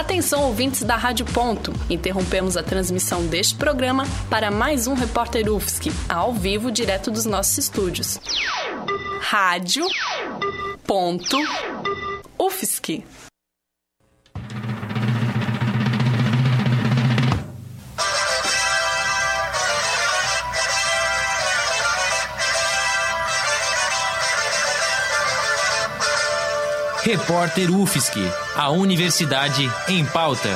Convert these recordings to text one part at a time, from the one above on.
Atenção, ouvintes da Rádio Ponto. Interrompemos a transmissão deste programa para mais um Repórter UFSC, ao vivo, direto dos nossos estúdios. Rádio Ponto UFSC. Repórter UFSC, a Universidade em Pauta.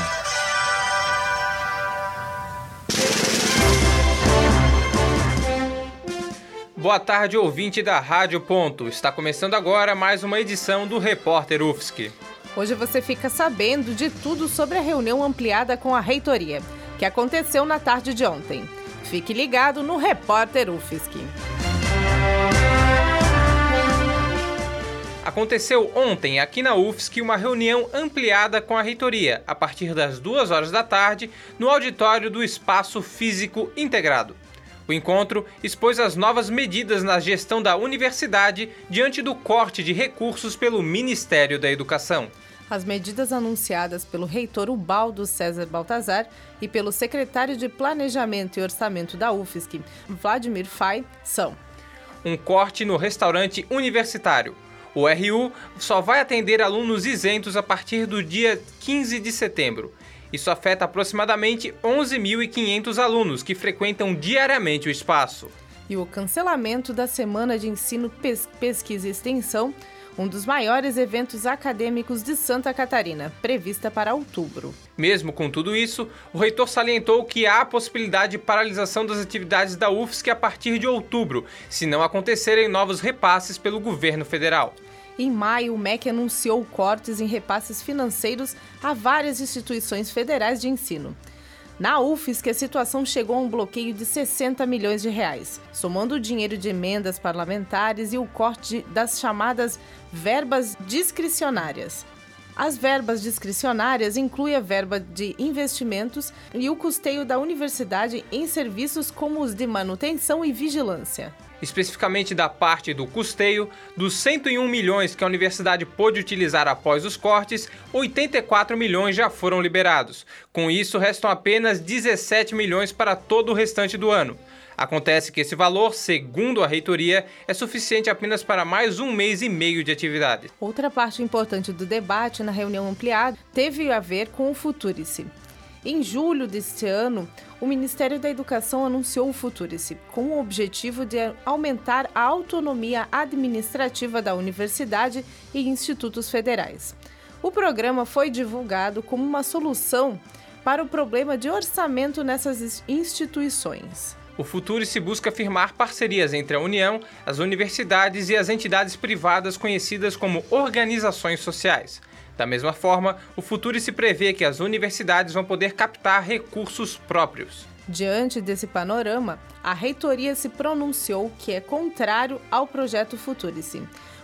Boa tarde, ouvinte da Rádio Ponto. Está começando agora mais uma edição do Repórter UFSC. Hoje você fica sabendo de tudo sobre a reunião ampliada com a reitoria, que aconteceu na tarde de ontem. Fique ligado no Repórter UFSC. Aconteceu ontem, aqui na UFSC, uma reunião ampliada com a reitoria, a partir das duas horas da tarde, no auditório do Espaço Físico Integrado. O encontro expôs as novas medidas na gestão da universidade diante do corte de recursos pelo Ministério da Educação. As medidas anunciadas pelo reitor Ubaldo César Baltazar e pelo secretário de Planejamento e Orçamento da UFSC, Vladimir Fay, são: um corte no restaurante universitário, o RU só vai atender alunos isentos a partir do dia 15 de setembro. Isso afeta aproximadamente 11.500 alunos que frequentam diariamente o espaço. E o cancelamento da Semana de Ensino, Pesquisa e Extensão, um dos maiores eventos acadêmicos de Santa Catarina, prevista para outubro. Mesmo com tudo isso, o reitor salientou que há a possibilidade de paralisação das atividades da UFSC a partir de outubro, se não acontecerem novos repasses pelo governo federal. Em maio, o MEC anunciou cortes em repasses financeiros a várias instituições federais de ensino. Na UFSC, a situação chegou a um bloqueio de 60 milhões de reais, somando o dinheiro de emendas parlamentares e o corte das chamadas verbas discricionárias. As verbas discricionárias incluem a verba de investimentos e o custeio da universidade em serviços como os de manutenção e vigilância especificamente da parte do custeio, dos 101 milhões que a universidade pôde utilizar após os cortes, 84 milhões já foram liberados. Com isso, restam apenas 17 milhões para todo o restante do ano. Acontece que esse valor, segundo a reitoria, é suficiente apenas para mais um mês e meio de atividade. Outra parte importante do debate na reunião ampliada teve a ver com o Futurice. Em julho deste ano, o Ministério da Educação anunciou o Futurice, com o objetivo de aumentar a autonomia administrativa da universidade e institutos federais. O programa foi divulgado como uma solução para o problema de orçamento nessas instituições. O Futurice busca firmar parcerias entre a União, as universidades e as entidades privadas conhecidas como organizações sociais. Da mesma forma, o futuro se prevê que as universidades vão poder captar recursos próprios. Diante desse panorama, a reitoria se pronunciou que é contrário ao projeto Futurice.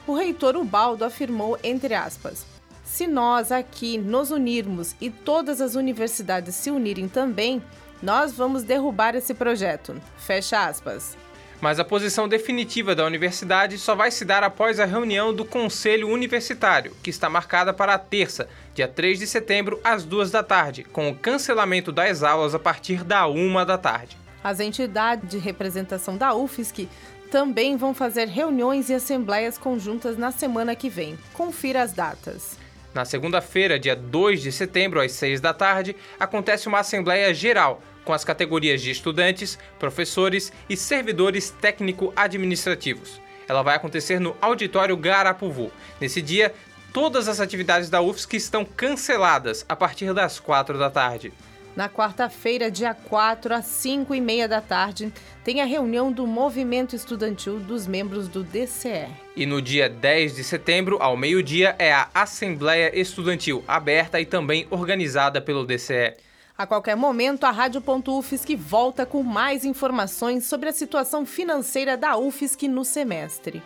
O reitor Ubaldo afirmou, entre aspas, se nós aqui nos unirmos e todas as universidades se unirem também, nós vamos derrubar esse projeto. Fecha aspas mas a posição definitiva da universidade só vai se dar após a reunião do Conselho Universitário, que está marcada para a terça, dia 3 de setembro, às duas da tarde, com o cancelamento das aulas a partir da uma da tarde. As entidades de representação da UFSC também vão fazer reuniões e assembleias conjuntas na semana que vem. Confira as datas. Na segunda-feira, dia 2 de setembro, às 6 da tarde, acontece uma Assembleia Geral com as categorias de estudantes, professores e servidores técnico-administrativos. Ela vai acontecer no Auditório Garapuvu. Nesse dia, todas as atividades da UFSC estão canceladas a partir das 4 da tarde. Na quarta-feira, dia 4, às 5 e meia da tarde, tem a reunião do Movimento Estudantil dos membros do DCE. E no dia 10 de setembro, ao meio-dia, é a Assembleia Estudantil, aberta e também organizada pelo DCE. A qualquer momento, a Rádio.UFSC volta com mais informações sobre a situação financeira da UFSC no semestre.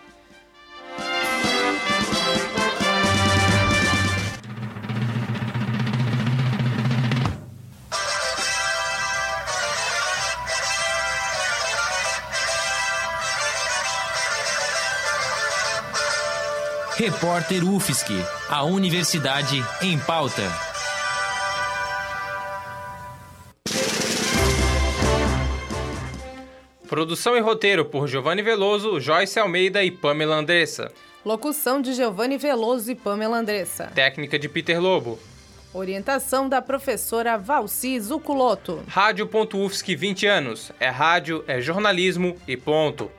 Repórter UFSC, a Universidade em Pauta. Produção e roteiro por Giovanni Veloso, Joyce Almeida e Pamela Andressa. Locução de Giovanni Veloso e Pamela Andressa. Técnica de Peter Lobo. Orientação da professora Valci Zuculoto. Rádio.UFSC 20 anos. É rádio, é jornalismo e ponto.